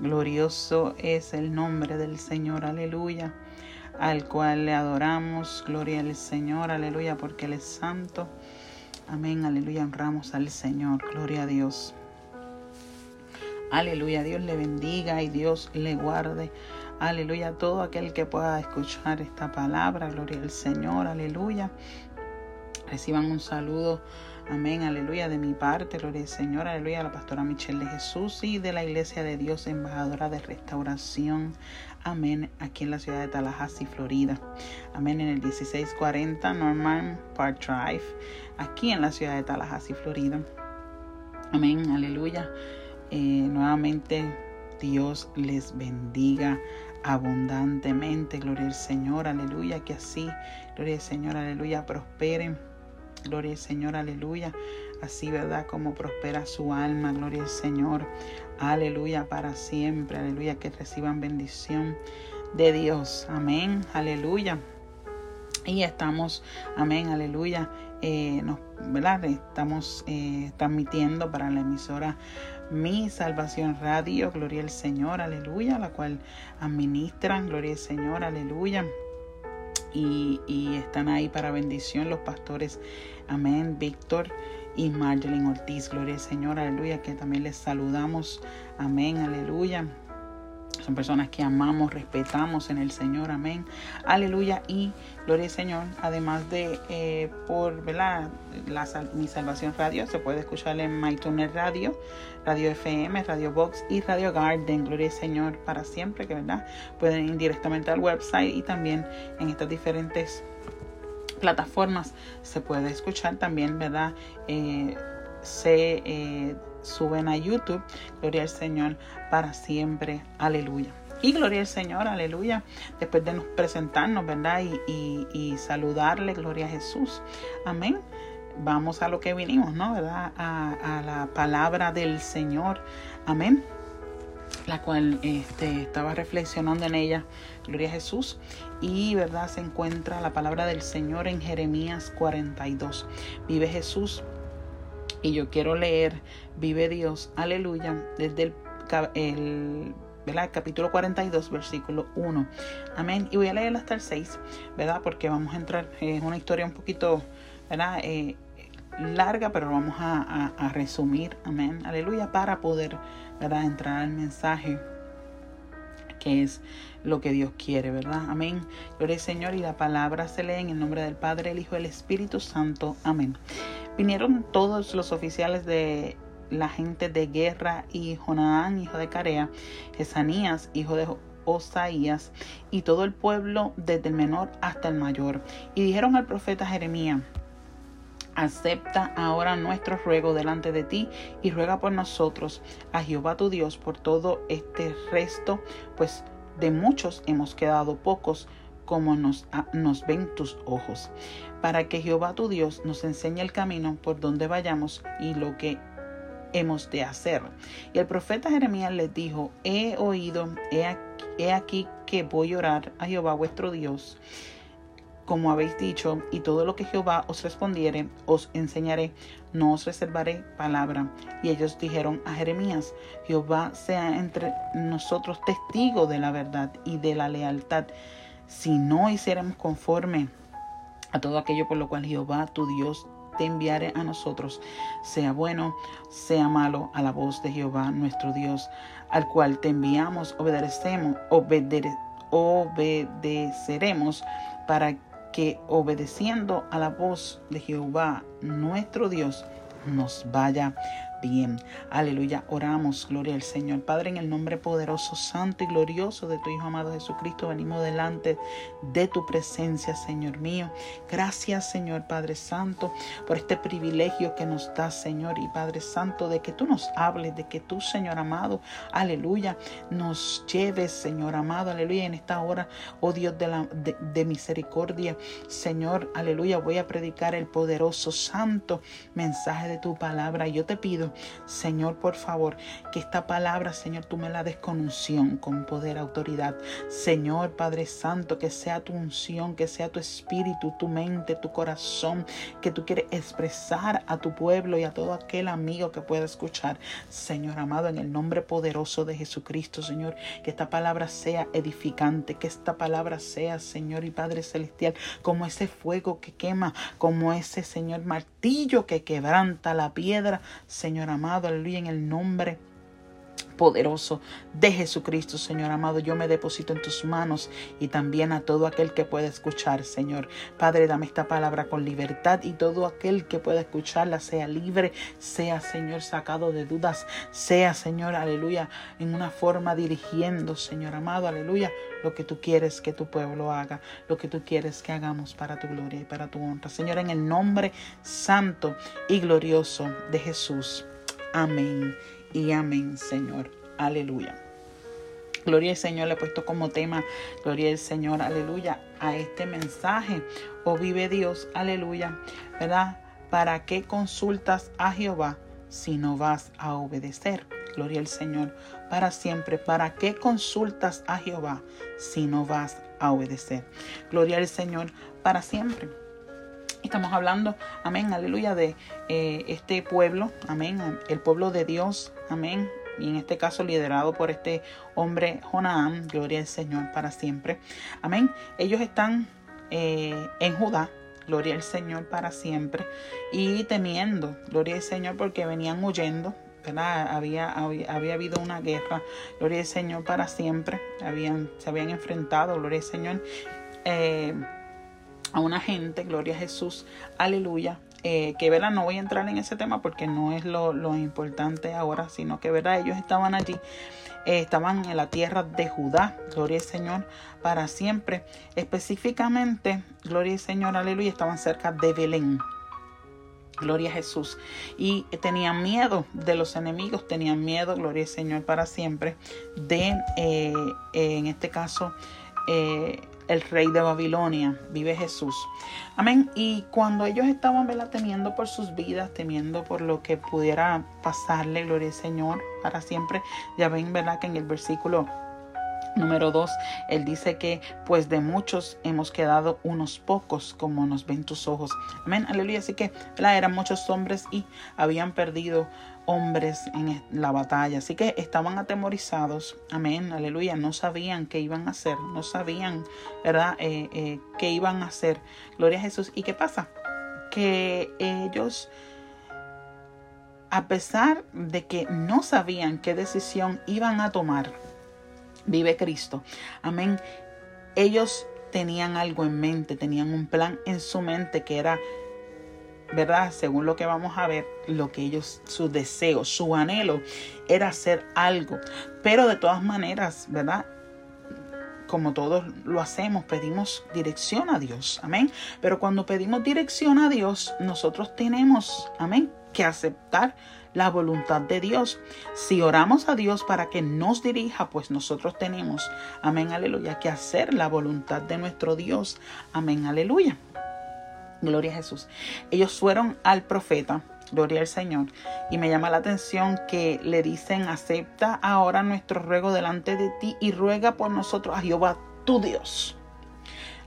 Glorioso es el nombre del Señor, aleluya, al cual le adoramos. Gloria al Señor, aleluya, porque Él es santo. Amén, aleluya, honramos al Señor, gloria a Dios. Aleluya, Dios le bendiga y Dios le guarde. Aleluya, todo aquel que pueda escuchar esta palabra, gloria al Señor, aleluya. Reciban un saludo, amén, aleluya, de mi parte, gloria al Señor, aleluya, la pastora Michelle de Jesús y de la Iglesia de Dios, embajadora de restauración, amén, aquí en la ciudad de Tallahassee, Florida, amén, en el 1640 Norman Park Drive, aquí en la ciudad de Tallahassee, Florida, amén, aleluya. Eh, nuevamente Dios les bendiga abundantemente. Gloria al Señor, aleluya. Que así, gloria al Señor, aleluya, prosperen. Gloria al Señor, aleluya. Así, ¿verdad? Como prospera su alma. Gloria al Señor. Aleluya para siempre. Aleluya. Que reciban bendición de Dios. Amén. Aleluya. Y estamos, amén, aleluya. Eh, nos, ¿verdad? Estamos eh, transmitiendo para la emisora Mi Salvación Radio, Gloria al Señor, aleluya, la cual administran, Gloria al Señor, aleluya. Y, y están ahí para bendición los pastores, amén, Víctor y Marjolin Ortiz, Gloria al Señor, aleluya, que también les saludamos, amén, aleluya. Son personas que amamos, respetamos en el Señor, amén. Aleluya y gloria al Señor. Además de eh, por ¿verdad? La, mi salvación radio, se puede escuchar en MyTuner Radio, Radio FM, Radio Box y Radio Garden. Gloria al Señor para siempre, que verdad pueden ir directamente al website y también en estas diferentes plataformas se puede escuchar también, ¿verdad? Eh, se eh, suben a YouTube. Gloria al Señor para siempre. Aleluya. Y gloria al Señor, aleluya. Después de nos presentarnos, ¿verdad? Y, y, saludarle, gloria a Jesús. Amén. Vamos a lo que vinimos, ¿no? ¿Verdad? A, a la palabra del Señor. Amén la cual este, estaba reflexionando en ella, Gloria a Jesús, y verdad se encuentra la palabra del Señor en Jeremías 42. Vive Jesús y yo quiero leer Vive Dios, aleluya, desde el, capítulo 42, versículo 1. Amén. Y voy a leer hasta el 6, ¿verdad? Porque vamos a entrar, en una historia un poquito, ¿verdad? Eh, larga, pero vamos a, a, resumir, amén, aleluya, para poder, ¿verdad? Entrar al mensaje que es lo que Dios quiere, ¿verdad? Amén. Gloria Señor y la palabra se lee en el nombre del Padre, el Hijo y el Espíritu Santo. Amén. Vinieron todos los oficiales de la gente de guerra y Jonadán, hijo de Carea, Jesanías, hijo de Osaías, y todo el pueblo desde el menor hasta el mayor. Y dijeron al profeta Jeremías, acepta ahora nuestro ruego delante de ti y ruega por nosotros a Jehová tu Dios por todo este resto, pues de muchos hemos quedado pocos como nos, nos ven tus ojos, para que Jehová tu Dios nos enseñe el camino por donde vayamos y lo que hemos de hacer. Y el profeta Jeremías les dijo, he oído, he aquí, he aquí que voy a orar a Jehová vuestro Dios como habéis dicho, y todo lo que Jehová os respondiere, os enseñaré, no os reservaré palabra. Y ellos dijeron a Jeremías, Jehová sea entre nosotros testigo de la verdad y de la lealtad si no hiciéramos conforme a todo aquello por lo cual Jehová tu Dios te enviare a nosotros, sea bueno, sea malo, a la voz de Jehová nuestro Dios, al cual te enviamos, obedecemos, obedeceremos para que obedeciendo a la voz de Jehová nuestro Dios nos vaya bien. Aleluya. Oramos, gloria al Señor. Padre, en el nombre poderoso, santo y glorioso de tu Hijo amado Jesucristo, venimos delante de tu presencia, Señor mío. Gracias, Señor Padre Santo, por este privilegio que nos das, Señor y Padre Santo, de que tú nos hables, de que tú, Señor amado, aleluya, nos lleves, Señor amado, aleluya, en esta hora, oh Dios de, la, de misericordia, Señor, aleluya, voy a predicar el poderoso, santo mensaje de tu palabra. Yo te pido Señor, por favor, que esta palabra, Señor, tú me la des con unción, con poder, autoridad. Señor, Padre Santo, que sea tu unción, que sea tu espíritu, tu mente, tu corazón, que tú quieres expresar a tu pueblo y a todo aquel amigo que pueda escuchar. Señor amado, en el nombre poderoso de Jesucristo, Señor, que esta palabra sea edificante, que esta palabra sea, Señor y Padre Celestial, como ese fuego que quema, como ese, Señor, martillo que quebranta la piedra. Señor amado, aleluya, en el nombre poderoso de Jesucristo, Señor amado. Yo me deposito en tus manos y también a todo aquel que pueda escuchar, Señor. Padre, dame esta palabra con libertad y todo aquel que pueda escucharla sea libre, sea, Señor, sacado de dudas, sea, Señor, aleluya, en una forma dirigiendo, Señor amado, aleluya, lo que tú quieres que tu pueblo haga, lo que tú quieres que hagamos para tu gloria y para tu honra. Señor, en el nombre santo y glorioso de Jesús. Amén y amén, Señor. Aleluya. Gloria al Señor, le he puesto como tema, gloria al Señor, aleluya, a este mensaje. Oh, vive Dios, aleluya, ¿verdad? ¿Para qué consultas a Jehová si no vas a obedecer? Gloria al Señor, para siempre. ¿Para qué consultas a Jehová si no vas a obedecer? Gloria al Señor, para siempre. Estamos hablando, amén, aleluya, de eh, este pueblo, amén, el pueblo de Dios, amén, y en este caso liderado por este hombre Jonaán, gloria al Señor para siempre, amén. Ellos están eh, en Judá, gloria al Señor para siempre, y temiendo, gloria al Señor, porque venían huyendo, ¿verdad? Había, había, habido una guerra, gloria al Señor para siempre, habían, se habían enfrentado, gloria al Señor. Eh, a una gente, gloria a Jesús, aleluya, eh, que verdad no voy a entrar en ese tema porque no es lo, importante ahora, sino que verdad ellos estaban allí, eh, estaban en la tierra de Judá, gloria al Señor, para siempre. Específicamente, gloria al Señor, aleluya, estaban cerca de Belén. Gloria a Jesús. Y tenían miedo de los enemigos, tenían miedo, gloria al Señor, para siempre, de, eh, en este caso, el rey de Babilonia, vive Jesús. Amén. Y cuando ellos estaban ¿verdad? temiendo por sus vidas, temiendo por lo que pudiera pasarle, gloria al Señor, para siempre, ya ven, ¿verdad? Que en el versículo Número dos, él dice que pues de muchos hemos quedado unos pocos como nos ven tus ojos. Amén, aleluya. Así que ¿verdad? eran muchos hombres y habían perdido hombres en la batalla. Así que estaban atemorizados. Amén, aleluya. No sabían qué iban a hacer. No sabían, ¿verdad? Eh, eh, qué iban a hacer. Gloria a Jesús. ¿Y qué pasa? Que ellos a pesar de que no sabían qué decisión iban a tomar, vive Cristo. Amén. Ellos tenían algo en mente, tenían un plan en su mente que era, ¿verdad? Según lo que vamos a ver, lo que ellos, su deseo, su anhelo era hacer algo. Pero de todas maneras, ¿verdad? como todos lo hacemos, pedimos dirección a Dios. Amén. Pero cuando pedimos dirección a Dios, nosotros tenemos, amén, que aceptar la voluntad de Dios. Si oramos a Dios para que nos dirija, pues nosotros tenemos, amén, aleluya, que hacer la voluntad de nuestro Dios. Amén, aleluya. Gloria a Jesús. Ellos fueron al profeta, gloria al Señor, y me llama la atención que le dicen, acepta ahora nuestro ruego delante de ti y ruega por nosotros a Jehová tu Dios.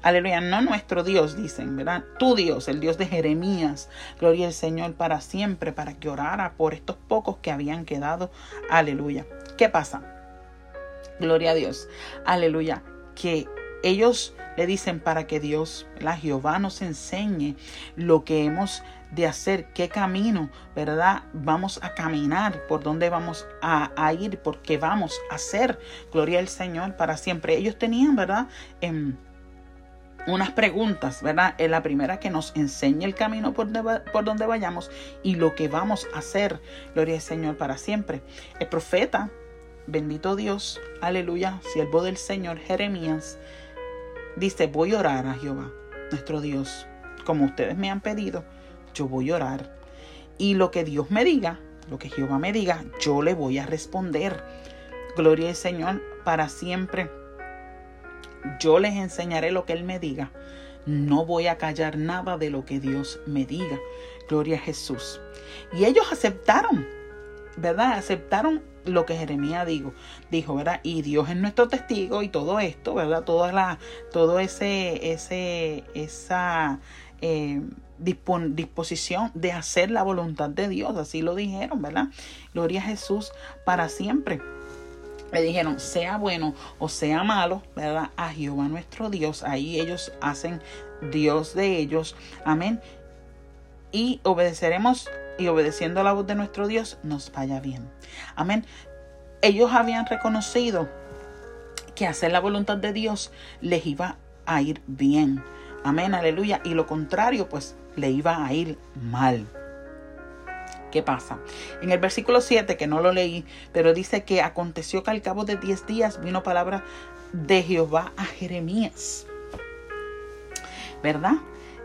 Aleluya, no nuestro Dios, dicen, ¿verdad? Tu Dios, el Dios de Jeremías. Gloria al Señor para siempre, para que orara por estos pocos que habían quedado. Aleluya. ¿Qué pasa? Gloria a Dios. Aleluya. Que ellos le dicen para que Dios, la Jehová nos enseñe lo que hemos de hacer, qué camino, ¿verdad? Vamos a caminar, por dónde vamos a, ir, porque vamos a hacer. Gloria al Señor para siempre. Ellos tenían, ¿verdad? En, unas preguntas, ¿verdad? Es la primera que nos enseña el camino por donde, por donde vayamos y lo que vamos a hacer. Gloria al Señor para siempre. El profeta, bendito Dios, aleluya, siervo del Señor Jeremías, dice, voy a orar a Jehová, nuestro Dios. Como ustedes me han pedido, yo voy a orar. Y lo que Dios me diga, lo que Jehová me diga, yo le voy a responder. Gloria al Señor para siempre yo les enseñaré lo que Él me diga. No voy a callar nada de lo que Dios me diga. Gloria a Jesús. Y ellos aceptaron. ¿verdad? Aceptaron lo que Jeremías dijo, dijo, ¿verdad? Y Dios es nuestro testigo y todo esto, ¿verdad? Toda todo ese, ese, esa eh, disposición de hacer la voluntad de Dios, así lo dijeron, ¿verdad? Gloria a Jesús para siempre. Le dijeron, sea bueno o sea malo, ¿verdad? A Jehová nuestro Dios. Ahí ellos hacen Dios de ellos. Amén. Y obedeceremos y obedeciendo la voz de nuestro Dios nos vaya bien. Amén. Ellos habían reconocido que hacer la voluntad de Dios les iba a ir bien. Amén, aleluya. Y lo contrario, pues le iba a ir mal. ¿Qué pasa? En el versículo 7, que no lo leí, pero dice que aconteció que al cabo de 10 días vino palabra de Jehová a Jeremías. ¿Verdad?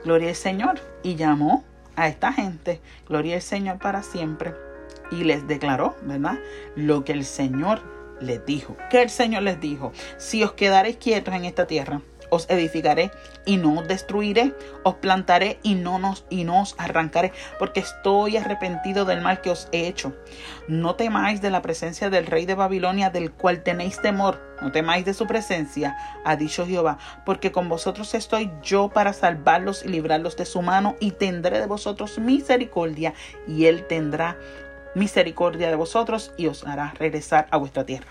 Gloria al Señor. Y llamó a esta gente, gloria al Señor para siempre, y les declaró, ¿verdad? Lo que el Señor les dijo. ¿Qué el Señor les dijo? Si os quedaréis quietos en esta tierra, os edificaré y no os destruiré, os plantaré y no, nos, y no os arrancaré, porque estoy arrepentido del mal que os he hecho. No temáis de la presencia del rey de Babilonia, del cual tenéis temor, no temáis de su presencia, ha dicho Jehová, porque con vosotros estoy yo para salvarlos y librarlos de su mano, y tendré de vosotros misericordia, y él tendrá misericordia de vosotros y os hará regresar a vuestra tierra.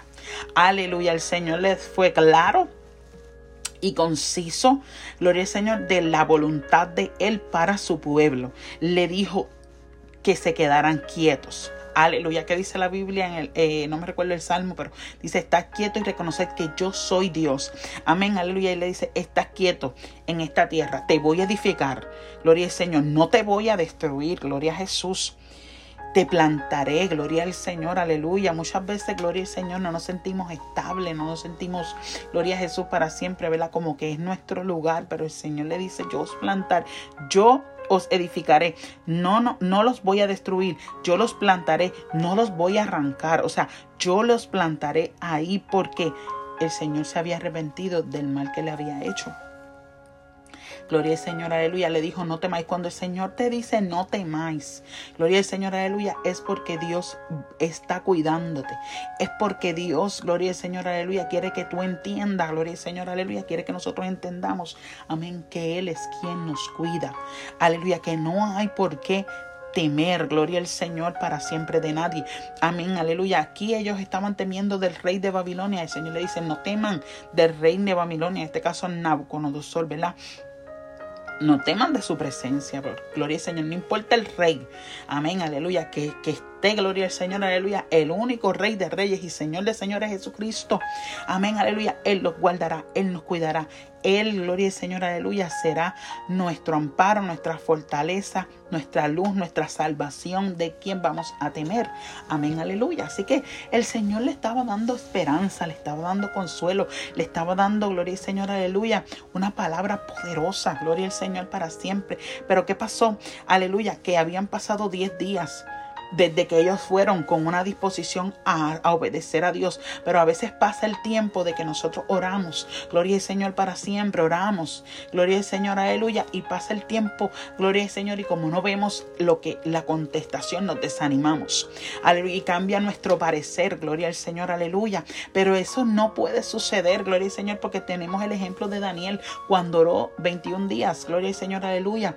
Aleluya, el Señor les fue claro y conciso, gloria al Señor, de la voluntad de Él para su pueblo. Le dijo que se quedaran quietos. Aleluya, que dice la Biblia en el, eh, no me recuerdo el salmo, pero dice, estás quieto y reconocer que yo soy Dios. Amén, aleluya. Y le dice, estás quieto en esta tierra, te voy a edificar. Gloria al Señor, no te voy a destruir. Gloria a Jesús te plantaré, gloria al Señor, aleluya. Muchas veces, gloria al Señor, no nos sentimos estables, no nos sentimos, gloria a Jesús para siempre, ¿verdad? Como que es nuestro lugar, pero el Señor le dice, yo os plantaré, yo os edificaré, no, no, no los voy a destruir, yo los plantaré, no los voy a arrancar, o sea, yo los plantaré ahí porque el Señor se había arrepentido del mal que le había hecho. Gloria al Señor, aleluya. Le dijo, no temáis. Cuando el Señor te dice, no temáis. Gloria al Señor, aleluya. Es porque Dios está cuidándote. Es porque Dios, gloria al Señor, aleluya, quiere que tú entiendas. Gloria al Señor, aleluya. Quiere que nosotros entendamos, amén, que Él es quien nos cuida. Aleluya, que no hay por qué temer, gloria al Señor para siempre de nadie. Amén, aleluya. Aquí ellos estaban temiendo del rey de Babilonia. El Señor le dice, no teman del rey de Babilonia, en este caso Nabucodonosor, ¿verdad? No teman de su presencia, gloria al Señor, no importa el rey, amén, aleluya, que, que esté, gloria al Señor, aleluya, el único rey de reyes y Señor de señores Jesucristo, amén, aleluya, Él los guardará, Él nos cuidará, Él, gloria al Señor, aleluya, será nuestro amparo, nuestra fortaleza, nuestra luz, nuestra salvación, de quien vamos a temer, amén, aleluya, así que el Señor le estaba dando esperanza, le estaba dando consuelo, le estaba dando, gloria al Señor, aleluya, una palabra poderosa, gloria al Señor para siempre, pero ¿qué pasó? Aleluya, que habían pasado 10 días desde que ellos fueron con una disposición a, obedecer a Dios. Pero a veces pasa el tiempo de que nosotros oramos, gloria al Señor para siempre, oramos, gloria al Señor, aleluya, y pasa el tiempo, gloria al Señor, y como no vemos lo que la contestación, nos desanimamos, y cambia nuestro parecer, gloria al Señor, aleluya. Pero eso no puede suceder, gloria al Señor, porque tenemos el ejemplo de Daniel cuando oró 21 días, gloria al Señor, aleluya.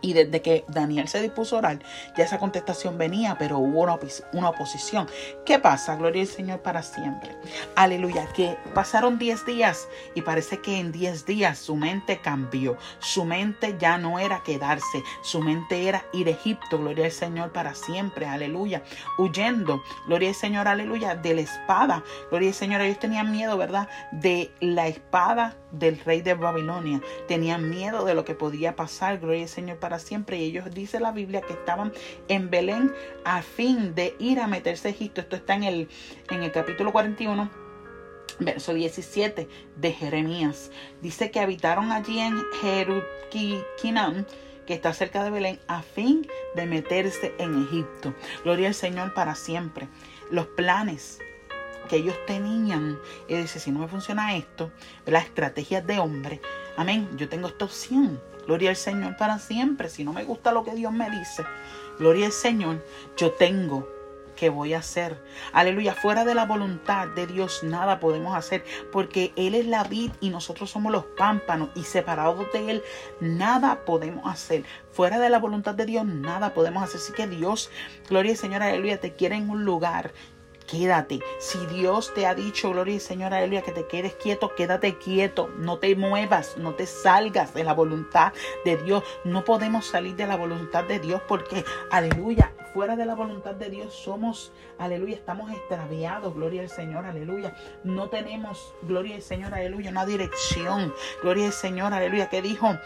Y desde que Daniel se dispuso a orar, ya esa contestación venía, pero hubo una, una, oposición. ¿Qué pasa? Gloria al Señor para siempre. Aleluya. Que pasaron 10 días y parece que en 10 días su mente cambió. Su mente ya no era quedarse. Su mente era ir a Egipto. Gloria al Señor para siempre. Aleluya. Huyendo. Gloria al Señor. Aleluya. De la espada. Gloria al Señor. Ellos tenían miedo, ¿verdad? De la espada del rey de Babilonia. Tenían miedo de lo que podía pasar. Gloria al Señor para para siempre. Y ellos, dice la Biblia, que estaban en Belén a fin de ir a meterse a Egipto. Esto está en el, en el capítulo 41 verso 17 de Jeremías. Dice que habitaron allí en Jeruquinam, que está cerca de Belén, a fin de meterse en Egipto. Gloria al Señor para siempre. Los planes que ellos tenían, y dice, si no me funciona esto, las estrategias de hombre, amén, yo tengo esta opción. Gloria al Señor para siempre. Si no me gusta lo que Dios me dice, gloria al Señor, yo tengo ¿qué voy a hacer? Aleluya, fuera de la voluntad de Dios nada podemos hacer porque Él es la vid y nosotros somos los pámpanos y separados de Él nada podemos hacer. Fuera de la voluntad de Dios nada podemos hacer. Así que Dios, gloria al Señor, aleluya, te quiere en un lugar quédate. Si Dios te ha dicho, gloria al Señor, aleluya, que te quedes quieto, quédate quieto. No te muevas, no te salgas de la voluntad de Dios. No podemos salir de la voluntad de Dios porque, aleluya, fuera de la voluntad de Dios somos, aleluya, estamos extraviados, gloria al Señor, aleluya. No tenemos, gloria al Señor, aleluya, una dirección. Gloria al Señor, aleluya, que dijo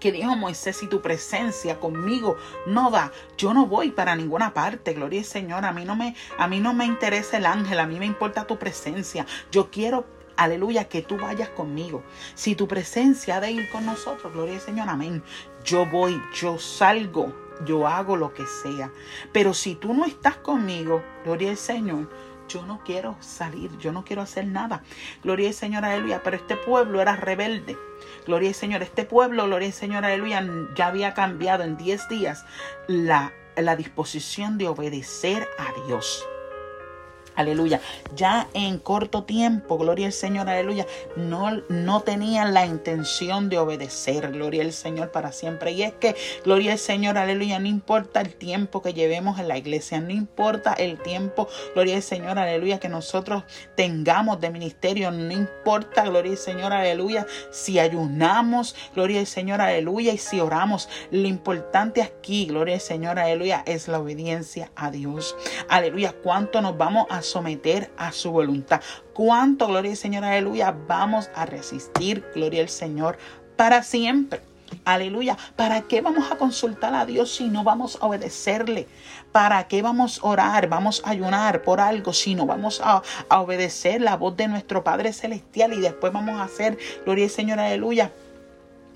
que dijo Moisés, si tu presencia conmigo no va, yo no voy para ninguna parte, gloria al Señor, a mí no me, a mí no me interesa el ángel, a mí me importa tu presencia, yo quiero aleluya, que tú vayas conmigo. Si tu presencia ha de ir con nosotros, gloria al Señor, amén. Yo voy, yo salgo, yo hago lo que sea. Pero si tú no estás conmigo, gloria al Señor, yo no quiero salir, yo no quiero hacer nada. Gloria al Señor, aleluya. Pero este pueblo era rebelde. Gloria al Señor, este pueblo, gloria al Señor, aleluya, ya había cambiado en 10 días la, la disposición de obedecer a Dios. Aleluya. Ya en corto tiempo, gloria al Señor, aleluya, no, no tenían la intención de obedecer, gloria al Señor para siempre. Y es que, gloria al Señor, aleluya, no importa el tiempo que llevemos en la iglesia, no importa el tiempo, gloria al Señor, aleluya, que nosotros tengamos de ministerio, no importa, gloria al Señor, aleluya, si ayunamos, gloria al Señor, aleluya, y si oramos. Lo importante aquí, gloria al Señor, aleluya, es la obediencia a Dios. Aleluya, cuánto nos vamos someter a su voluntad. Cuánto, gloria al Señor, aleluya, vamos a resistir, gloria al Señor, para siempre. Aleluya. ¿Para qué vamos a consultar a Dios si no vamos a obedecerle? ¿Para qué vamos a orar? Vamos a ayunar por algo si no vamos a, a obedecer la voz de nuestro Padre Celestial y después vamos a hacer, gloria al Señor, aleluya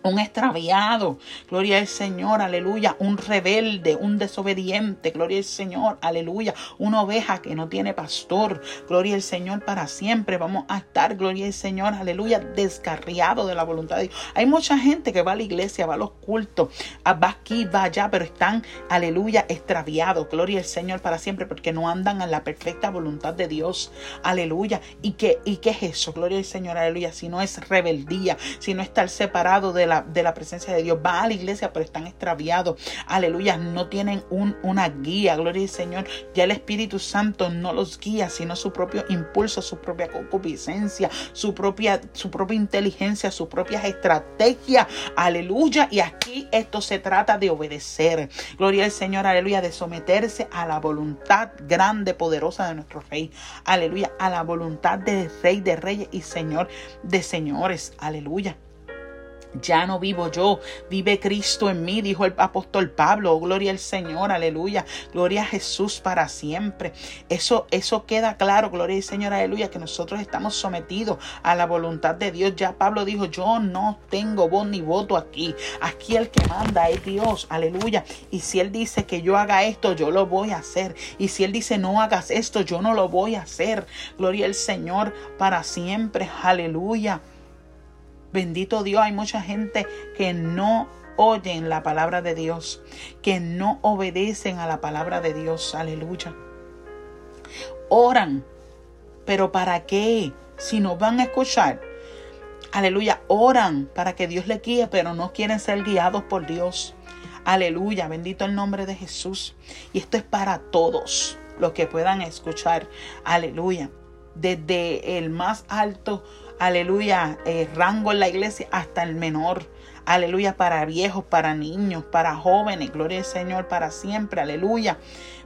un extraviado, gloria al Señor, aleluya, un rebelde, un desobediente, gloria al Señor, aleluya, una oveja que no tiene pastor, gloria al Señor para siempre, vamos a estar, gloria al Señor, aleluya, descarriado de la voluntad de Dios. Hay mucha gente que va a la iglesia, va a los cultos, ah, va aquí, va allá, pero están, aleluya, extraviados, gloria al Señor para siempre, porque no andan en la perfecta voluntad de Dios, aleluya. ¿Y qué, y qué es eso? Gloria al Señor, aleluya, si no es rebeldía, si no estar separado de la de la presencia de Dios. Va a la iglesia, pero están extraviados. Aleluya, no tienen un, una guía. Gloria al Señor. Ya el Espíritu Santo no los guía, sino su propio impulso, su propia concupiscencia, su propia, su propia inteligencia, sus propias estrategias. Aleluya. Y aquí esto se trata de obedecer. Gloria al Señor, aleluya, de someterse a la voluntad grande, poderosa de nuestro Rey. Aleluya, a la voluntad del Rey de Reyes y Señor de Señores. Aleluya. Ya no vivo yo, vive Cristo en mí, dijo el apóstol Pablo. Oh, gloria al Señor, aleluya. Gloria a Jesús para siempre. Eso, eso queda claro, gloria al Señor, aleluya, que nosotros estamos sometidos a la voluntad de Dios. Ya Pablo dijo, yo no tengo voz ni voto aquí. Aquí el que manda es Dios, aleluya. Y si Él dice que yo haga esto, yo lo voy a hacer. Y si Él dice no hagas esto, yo no lo voy a hacer. Gloria al Señor para siempre, aleluya. Bendito Dios, hay mucha gente que no oyen la palabra de Dios, que no obedecen a la palabra de Dios. Aleluya. Oran, pero ¿para qué? Si no van a escuchar. Aleluya, oran para que Dios les guíe, pero no quieren ser guiados por Dios. Aleluya, bendito el nombre de Jesús. Y esto es para todos los que puedan escuchar. Aleluya. Desde el más alto aleluya, eh, rango en la iglesia hasta el menor. Aleluya, para viejos, para niños, para jóvenes. Gloria al Señor para siempre. Aleluya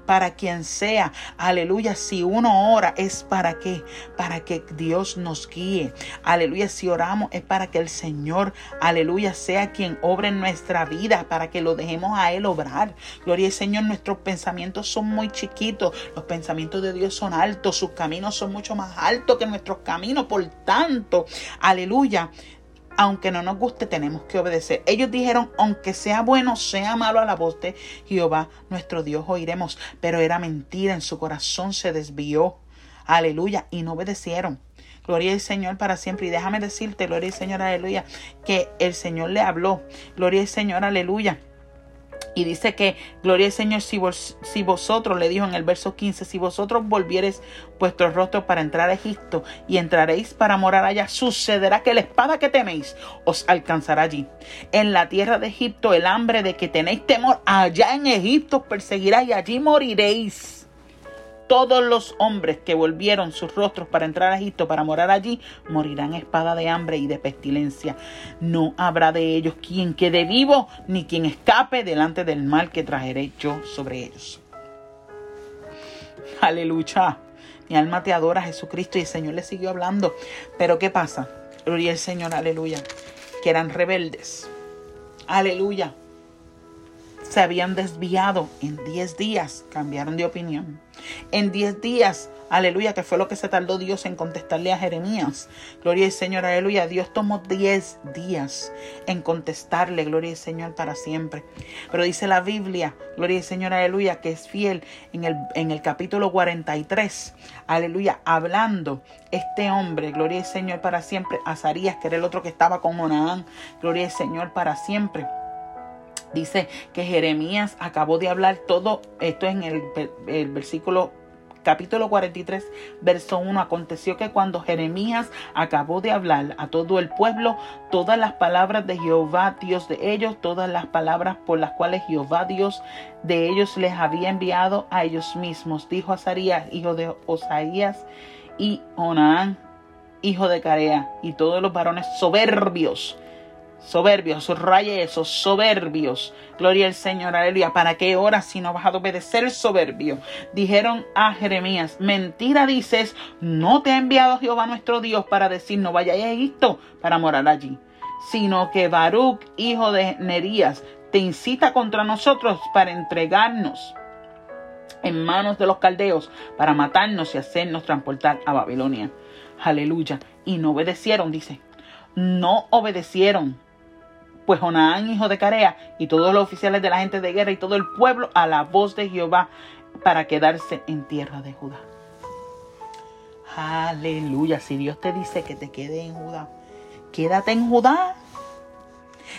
para quien sea. Aleluya. Si uno ora es para qué? Para que Dios nos guíe. Aleluya. Si oramos es para que el Señor, aleluya, sea quien obre en nuestra vida, para que lo dejemos a Él obrar. Gloria al Señor. Nuestros pensamientos son muy chiquitos. Los pensamientos de Dios son altos. Sus caminos son mucho más altos que nuestros caminos. Por tanto, aleluya aunque no nos guste, tenemos que obedecer. Ellos dijeron, aunque sea bueno, sea malo a la voz de Jehová, nuestro Dios oiremos. Pero era mentira, en su corazón se desvió. Aleluya, y no obedecieron. Gloria al Señor para siempre. Y déjame decirte, gloria al Señor, aleluya, que el Señor le habló. Gloria al Señor, aleluya Y dice que, gloria al Señor, si, si, vosotros, le dijo en el verso 15, si vosotros volviereis vuestro rostro para entrar a Egipto y entraréis para morar allá, sucederá que la espada que teméis os alcanzará allí. En la tierra de Egipto, el hambre de que tenéis temor, allá en Egipto os perseguirá y allí moriréis todos los hombres que volvieron sus rostros para entrar a Egipto, para morar allí, morirán espada de hambre y de pestilencia. No habrá de ellos quien quede vivo, ni quien escape delante del mal que traeré yo sobre ellos. Aleluya. Mi alma te adora, Jesucristo, y el Señor le siguió hablando. Pero ¿qué pasa? Gloria al Señor, aleluya. Que eran rebeldes. Aleluya se habían desviado en 10 días, cambiaron de opinión. En 10 días, aleluya, que fue lo que se tardó Dios en contestarle a Jeremías. Gloria al Señor, aleluya. Dios tomó 10 días en contestarle, gloria al Señor, para siempre. Pero dice la Biblia, gloria al Señor, aleluya, que es fiel en el, en el capítulo 43, aleluya, hablando este hombre, gloria al Señor, para siempre. Azarías, que era el otro que estaba con Monaán, gloria al Señor, para siempre Dice que Jeremías acabó de hablar todo, esto es en el, el versículo capítulo 43, verso 1, aconteció que cuando Jeremías acabó de hablar a todo el pueblo, todas las palabras de Jehová, Dios de ellos, todas las palabras por las cuales Jehová, Dios de ellos les había enviado a ellos mismos, dijo Azarías, hijo de Osaías, y Onaán, hijo de Carea, y todos los varones soberbios Soberbios, subraye eso, soberbios. Gloria al Señor, aleluya. ¿Para qué hora si no vas a obedecer soberbio? Dijeron a Jeremías, mentira dices, no te ha enviado Jehová nuestro Dios para decir no vayáis a Egipto para morar allí, sino que Baruch, hijo de Nerías, te incita contra nosotros para entregarnos en manos de los caldeos, para matarnos y hacernos transportar a Babilonia. Aleluya. Y no obedecieron, dice. No obedecieron pues Jonaán, hijo de Carea, y todos los oficiales de la gente de guerra y todo el pueblo a la voz de Jehová para quedarse en tierra de Judá. Aleluya. Si Dios te dice que te quede en Judá, quédate en Judá.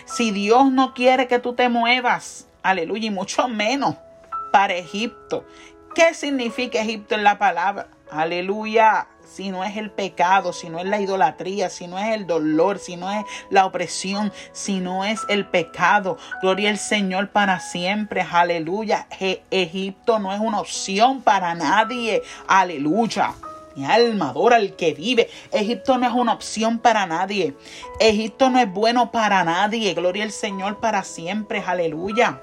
Si Dios no quiere que tú te muevas, aleluya, y mucho menos para Egipto. ¿Qué significa Egipto en la palabra? Aleluya si no es el pecado, si no es la idolatría, si no es el dolor, si no es la opresión, si no es el pecado. Gloria al Señor para siempre. Aleluya. Egipto no es una opción para nadie. Aleluya. Mi alma adora al que vive. Egipto no es una opción para nadie. Egipto no es bueno para nadie. Gloria al Señor para siempre. Aleluya.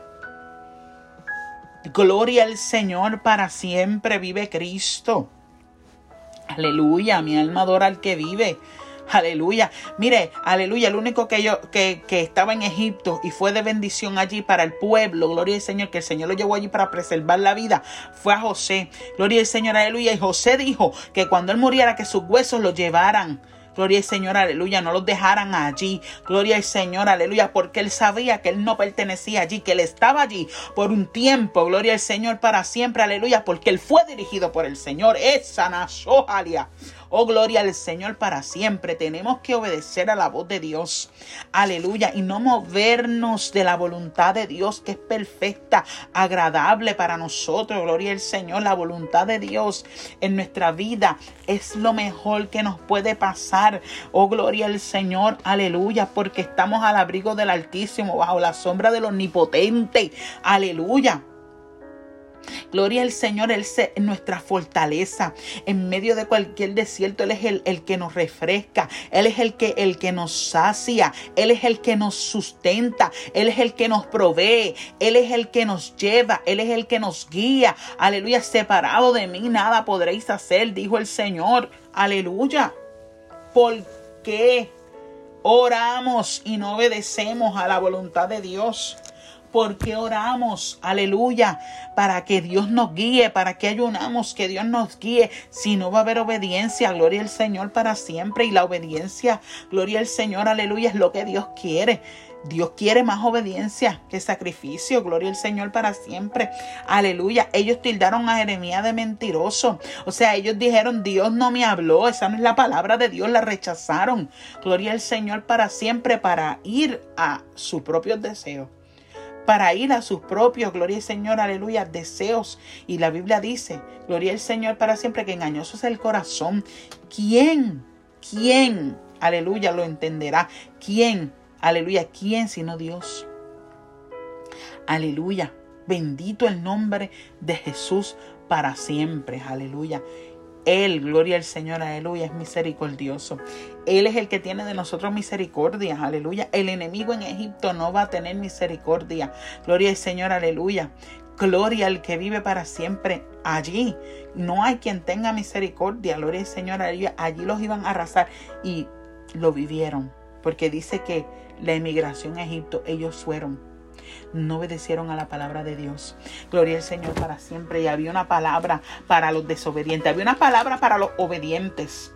Gloria al Señor para siempre. Vive Cristo. Aleluya, mi alma adora al que vive. Aleluya. Mire, aleluya. El único que yo que, que, estaba en Egipto y fue de bendición allí para el pueblo. Gloria al Señor, que el Señor lo llevó allí para preservar la vida. Fue a José. Gloria al Señor, aleluya. Y José dijo que cuando él muriera, que sus huesos lo llevaran Gloria al Señor, aleluya. No los dejaran allí. Gloria al Señor, aleluya. Porque él sabía que él no pertenecía allí, que él estaba allí por un tiempo. Gloria al Señor para siempre, aleluya. Porque él fue dirigido por el Señor. Esa nasojalia. Oh, gloria al Señor para siempre. Tenemos que obedecer a la voz de Dios. Aleluya. Y no movernos de la voluntad de Dios que es perfecta, agradable para nosotros. Gloria al Señor. La voluntad de Dios en nuestra vida es lo mejor que nos puede pasar. Oh, gloria al Señor. Aleluya. Porque estamos al abrigo del Altísimo, bajo la sombra del Omnipotente. Aleluya. Gloria al Señor, Él es nuestra fortaleza. En medio de cualquier desierto, Él es el, el, que nos refresca. Él es el que, el que nos sacia. Él es el que nos sustenta. Él es el que nos provee. Él es el que nos lleva. Él es el que nos guía. Aleluya. Separado de mí nada podréis hacer, dijo el Señor. Aleluya. ¿Por qué oramos y no obedecemos a la voluntad de Dios? Porque oramos, aleluya, para que Dios nos guíe, para que ayunamos, que Dios nos guíe. Si no va a haber obediencia, gloria al Señor para siempre. Y la obediencia, gloria al Señor, aleluya, es lo que Dios quiere. Dios quiere más obediencia que sacrificio. Gloria al Señor para siempre. Aleluya. Ellos tildaron a Jeremías de mentiroso. O sea, ellos dijeron, Dios no me habló. Esa no es la palabra de Dios. La rechazaron. Gloria al Señor para siempre para ir a sus propios deseos para ir a sus propios, gloria al Señor, aleluya, deseos. Y la Biblia dice, gloria al Señor para siempre, que engañoso es el corazón. ¿Quién? ¿Quién? Aleluya, lo entenderá. ¿Quién? Aleluya, ¿quién sino Dios? Aleluya. Bendito el nombre de Jesús para siempre. Aleluya. Él, gloria al Señor, aleluya, es misericordioso. Él es el que tiene de nosotros misericordia, aleluya. El enemigo en Egipto no va a tener misericordia. Gloria al Señor, aleluya. Gloria al que vive para siempre allí. No hay quien tenga misericordia. Gloria al Señor, aleluya. Allí los iban a arrasar y lo vivieron. Porque dice que la emigración a Egipto, ellos fueron no obedecieron a la palabra de Dios. Gloria al Señor para siempre. Y había una palabra para los desobedientes, había una palabra para los obedientes.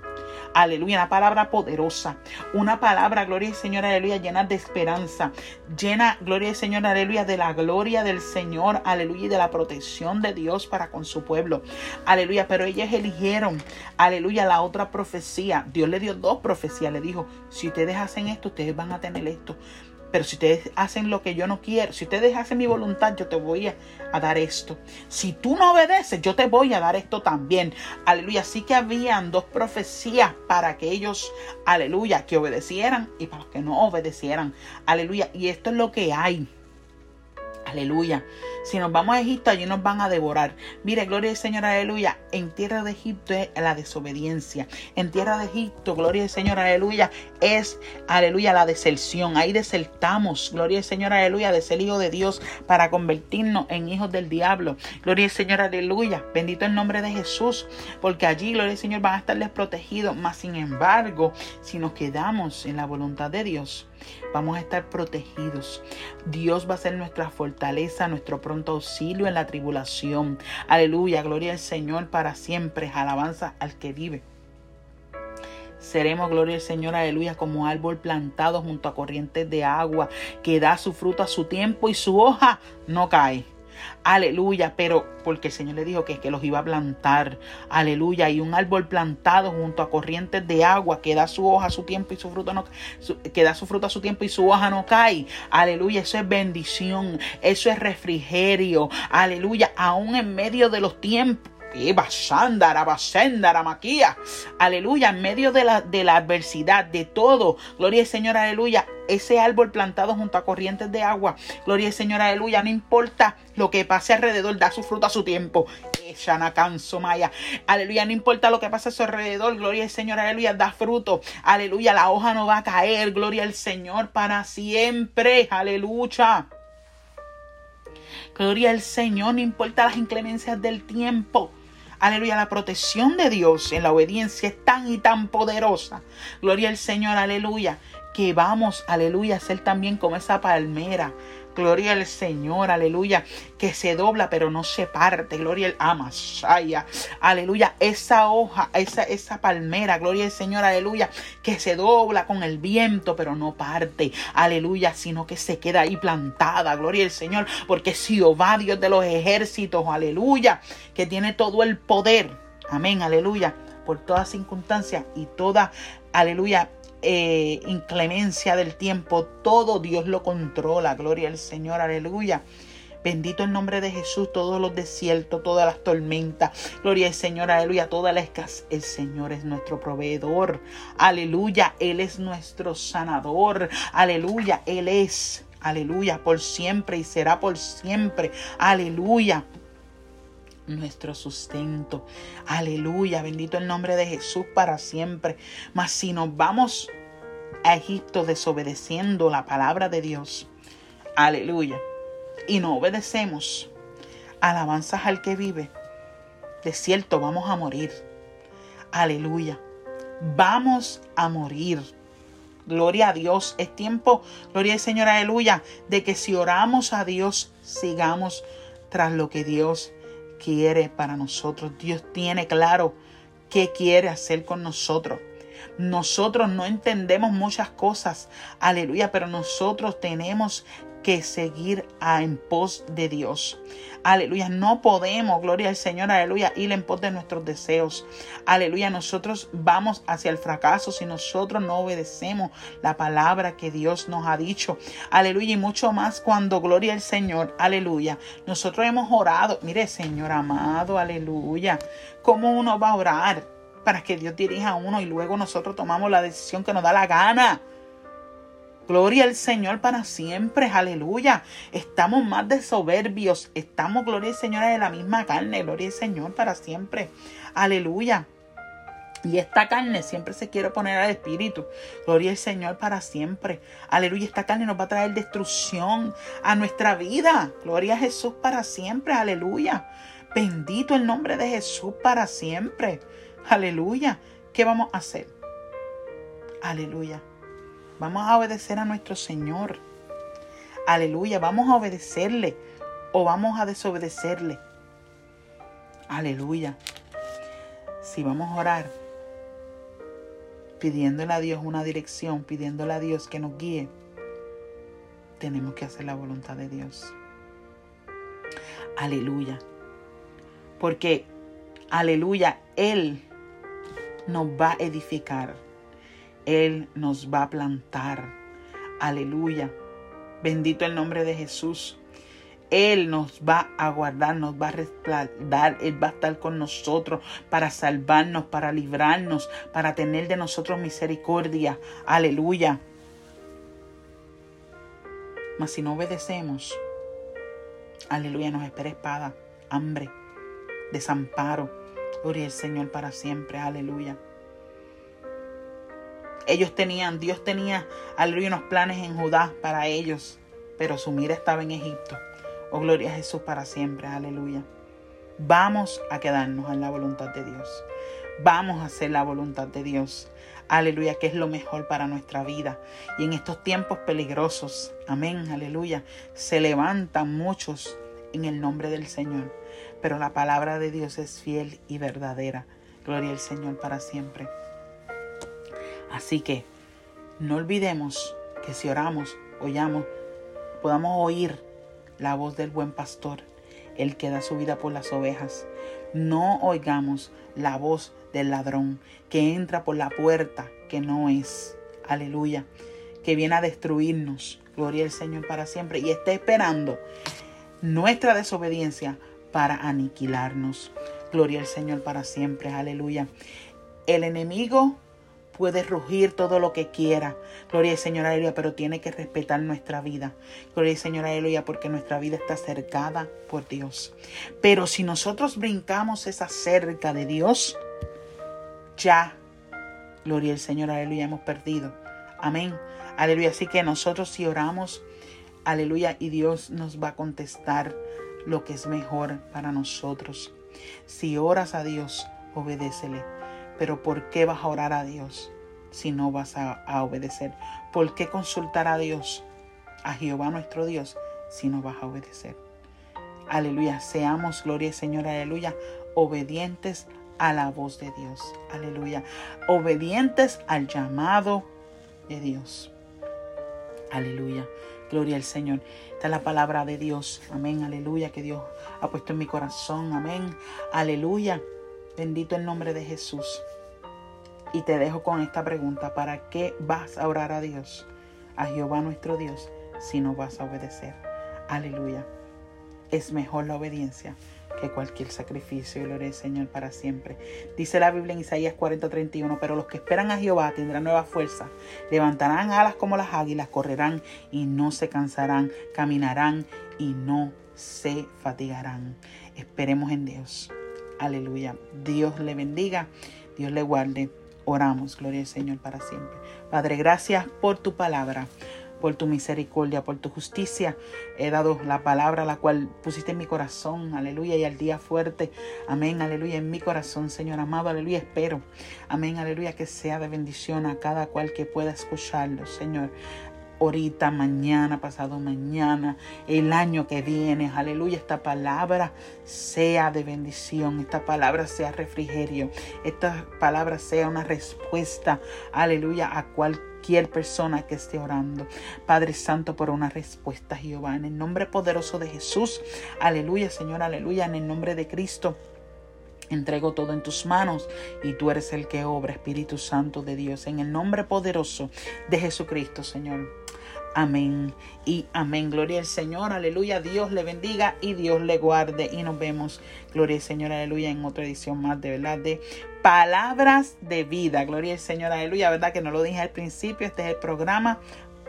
Aleluya, una palabra poderosa, una palabra, gloria al Señor, aleluya, llena de esperanza, llena, gloria al Señor, aleluya, de la gloria del Señor, aleluya, y de la protección de Dios para con su pueblo, aleluya, pero ellas eligieron, aleluya, la otra profecía, Dios le dio dos profecías, le dijo, si ustedes hacen esto, ustedes van a tener esto, pero si ustedes hacen lo que yo no quiero, si ustedes hacen mi voluntad, yo te voy a, dar esto. Si tú no obedeces, yo te voy a dar esto también. Aleluya. Así que habían dos profecías para que ellos, aleluya, que obedecieran y para los que no obedecieran. Aleluya. Y esto es lo que hay. Aleluya. Si nos vamos a Egipto, allí nos van a devorar. Mire, gloria al Señor, aleluya. En tierra de Egipto es la desobediencia. En tierra de Egipto, gloria al Señor, aleluya, es, aleluya, la deserción. Ahí desertamos, gloria al Señor, aleluya, de ser hijo de Dios para convertirnos en hijos del diablo. Gloria al Señor, aleluya. Bendito el nombre de Jesús. Porque allí, gloria al Señor, van a estar desprotegidos. Mas, sin embargo, si nos quedamos en la voluntad de Dios, vamos a estar protegidos. Dios va a ser nuestra fortaleza, nuestro pronto auxilio en la tribulación. Aleluya, gloria al Señor para siempre. Alabanza al que vive. Seremos, gloria al Señor, aleluya, como árbol plantado junto a corrientes de agua, que da su fruto a su tiempo y su hoja no cae. Aleluya, pero porque el Señor le dijo que, que los iba a plantar. Aleluya, y un árbol plantado junto a corrientes de agua que da su hoja a su tiempo y su fruto no que da su fruto a su tiempo y su hoja no cae. Aleluya, eso es bendición, eso es refrigerio. Aleluya, aún en medio de los tiempos Aleluya, en medio de la, de la adversidad, de todo. Gloria al Señor, aleluya. Ese árbol plantado junto a corrientes de agua. Gloria al Señor, aleluya. No importa lo que pase alrededor, da su fruto a su tiempo. Maya. Aleluya, no importa lo que pase a su alrededor. Gloria al Señor, aleluya. Da fruto. Aleluya, la hoja no va a caer. Gloria al Señor para siempre. Aleluya. Gloria al Señor, no importa las inclemencias del tiempo. Aleluya, la protección de Dios en la obediencia es tan y tan poderosa. Gloria al Señor, aleluya, que vamos, aleluya, a ser también como esa palmera Gloria al Señor, aleluya, que se dobla pero no se parte. Gloria al Amasaya, aleluya. Esa hoja, esa, esa palmera, gloria al Señor, aleluya, que se dobla con el viento pero no parte. Aleluya, sino que se queda ahí plantada. Gloria al Señor, porque Jehová, Dios de los ejércitos, aleluya, que tiene todo el poder. Amén, aleluya, por toda circunstancia y toda, aleluya, eh, inclemencia del tiempo, todo Dios lo controla. Gloria al Señor, aleluya. Bendito el nombre de Jesús, todos los desiertos, todas las tormentas. Gloria al Señor, aleluya, toda la escasez. El Señor es nuestro proveedor. Aleluya, Él es nuestro sanador. Aleluya, Él es. Aleluya, por siempre y será por siempre. Aleluya nuestro sustento. Aleluya, bendito el nombre de Jesús para siempre. Mas si nos vamos a Egipto desobedeciendo la palabra de Dios, aleluya, y no obedecemos, alabanzas al que vive, de cierto vamos a morir. Aleluya, vamos a morir. Gloria a Dios. Es tiempo, gloria al Señor, aleluya, de que si oramos a Dios, sigamos tras lo que Dios quiere para nosotros. Dios tiene claro qué quiere hacer con nosotros. Nosotros no entendemos muchas cosas, aleluya, pero nosotros tenemos que seguir a en pos de Dios. Aleluya, no podemos, gloria al Señor, aleluya, ir en pos de nuestros deseos. Aleluya, nosotros vamos hacia el fracaso si nosotros no obedecemos la palabra que Dios nos ha dicho. Aleluya, y mucho más cuando, gloria al Señor, aleluya, nosotros hemos orado. Mire, Señor amado, aleluya, ¿cómo uno va a orar para que Dios dirija a uno y luego nosotros tomamos la decisión que nos da la gana? Gloria al Señor para siempre, aleluya. Estamos más de soberbios, estamos, gloria al Señor, de la misma carne, gloria al Señor para siempre, aleluya. Y esta carne siempre se quiere poner al Espíritu. Gloria al Señor para siempre. Aleluya. Esta carne nos va a traer destrucción a nuestra vida. Gloria a Jesús para siempre. Aleluya. Bendito el nombre de Jesús para siempre. Aleluya. ¿Qué vamos a hacer? Aleluya. Vamos a obedecer a nuestro Señor. Aleluya, vamos a obedecerle o vamos a desobedecerle. Aleluya. Si vamos a orar pidiéndole a Dios una dirección, pidiéndole a Dios que nos guíe, tenemos que hacer la voluntad de Dios. Aleluya. Porque, aleluya, Él nos va a edificar. Él nos va a plantar. Aleluya. Bendito el nombre de Jesús. Él nos va a guardar, nos va a respaldar, Él va a estar con nosotros para salvarnos, para librarnos, para tener de nosotros misericordia. Aleluya. Mas si no obedecemos, aleluya, nos espera espada, hambre, desamparo. Gloria al Señor para siempre. Aleluya. Ellos tenían, Dios tenía, aleluya, unos planes en Judá para ellos, pero su mira estaba en Egipto. Oh, gloria a Jesús para siempre, aleluya. Vamos a quedarnos en la voluntad de Dios. Vamos a hacer la voluntad de Dios. Aleluya, que es lo mejor para nuestra vida. Y en estos tiempos peligrosos, amén, aleluya, se levantan muchos en el nombre del Señor. Pero la palabra de Dios es fiel y verdadera. Gloria al Señor para siempre. Así que no olvidemos que si oramos, oyamos, podamos oír la voz del buen pastor, el que da su vida por las ovejas. No oigamos la voz del ladrón que entra por la puerta que no es. Aleluya. Que viene a destruirnos. Gloria al Señor para siempre. Y está esperando nuestra desobediencia para aniquilarnos. Gloria al Señor para siempre. Aleluya. El enemigo puede rugir todo lo que quiera. Gloria al Señor, aleluya, pero tiene que respetar nuestra vida. Gloria al Señor, aleluya, porque nuestra vida está cercada por Dios. Pero si nosotros brincamos esa cerca de Dios, ya, gloria al Señor, aleluya, hemos perdido. Amén. Aleluya. Así que nosotros si oramos, aleluya, y Dios nos va a contestar lo que es mejor para nosotros. Si oras a Dios, obedécele. Pero ¿por qué vas a orar a Dios si no vas a, obedecer? ¿Por qué consultar a Dios, a Jehová nuestro Dios, si no vas a obedecer? Aleluya, seamos, gloria Señor, aleluya, obedientes a la voz de Dios. Aleluya, obedientes al llamado de Dios. Aleluya. Gloria al Señor. Esta es la palabra de Dios. Amén. Aleluya. Que Dios ha puesto en mi corazón. Amén. Aleluya. Bendito el nombre de Jesús. Y te dejo con esta pregunta. ¿Para qué vas a orar a Dios, a Jehová nuestro Dios, si no vas a obedecer? Aleluya. Es mejor la obediencia que cualquier sacrificio. Gloria al Señor para siempre. Dice la Biblia en Isaías 40:31, pero los que esperan a Jehová tendrán nueva fuerza, levantarán alas como las águilas, correrán y no se cansarán, caminarán y no se fatigarán. Esperemos en Dios. Aleluya. Dios le bendiga, Dios le guarde. Oramos, gloria al Señor para siempre. Padre, gracias por tu palabra, por tu misericordia, por tu justicia. He dado la palabra la cual pusiste en mi corazón, aleluya, y al día fuerte. Amén, aleluya, en mi corazón, Señor amado, aleluya, espero. Amén, aleluya, que sea de bendición a cada cual que pueda escucharlo, Señor. Ahorita, mañana, pasado mañana, el año que viene. Aleluya, esta palabra sea de bendición, esta palabra sea refrigerio, esta palabra sea una respuesta, aleluya, a cualquier persona que esté orando. Padre Santo, por una respuesta, Jehová, en el nombre poderoso de Jesús. Aleluya, Señor, aleluya, en el nombre de Cristo. Entrego todo en tus manos y tú eres el que obra, Espíritu Santo de Dios, en el nombre poderoso de Jesucristo, Señor. Amén y amén. Gloria al Señor, aleluya. Dios le bendiga y Dios le guarde. Y nos vemos, gloria al Señor, aleluya, en otra edición más de verdad de palabras de vida. Gloria al Señor, aleluya. Verdad que no lo dije al principio, este es el programa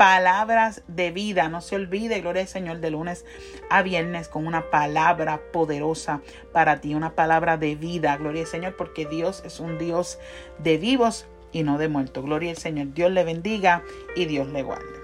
palabras de vida. No se olvide, gloria al Señor, de lunes a viernes con una palabra poderosa para ti, una palabra de vida. Gloria al Señor, porque Dios es un Dios de vivos y no de muertos. Gloria al Señor. Dios le bendiga y Dios le guarde.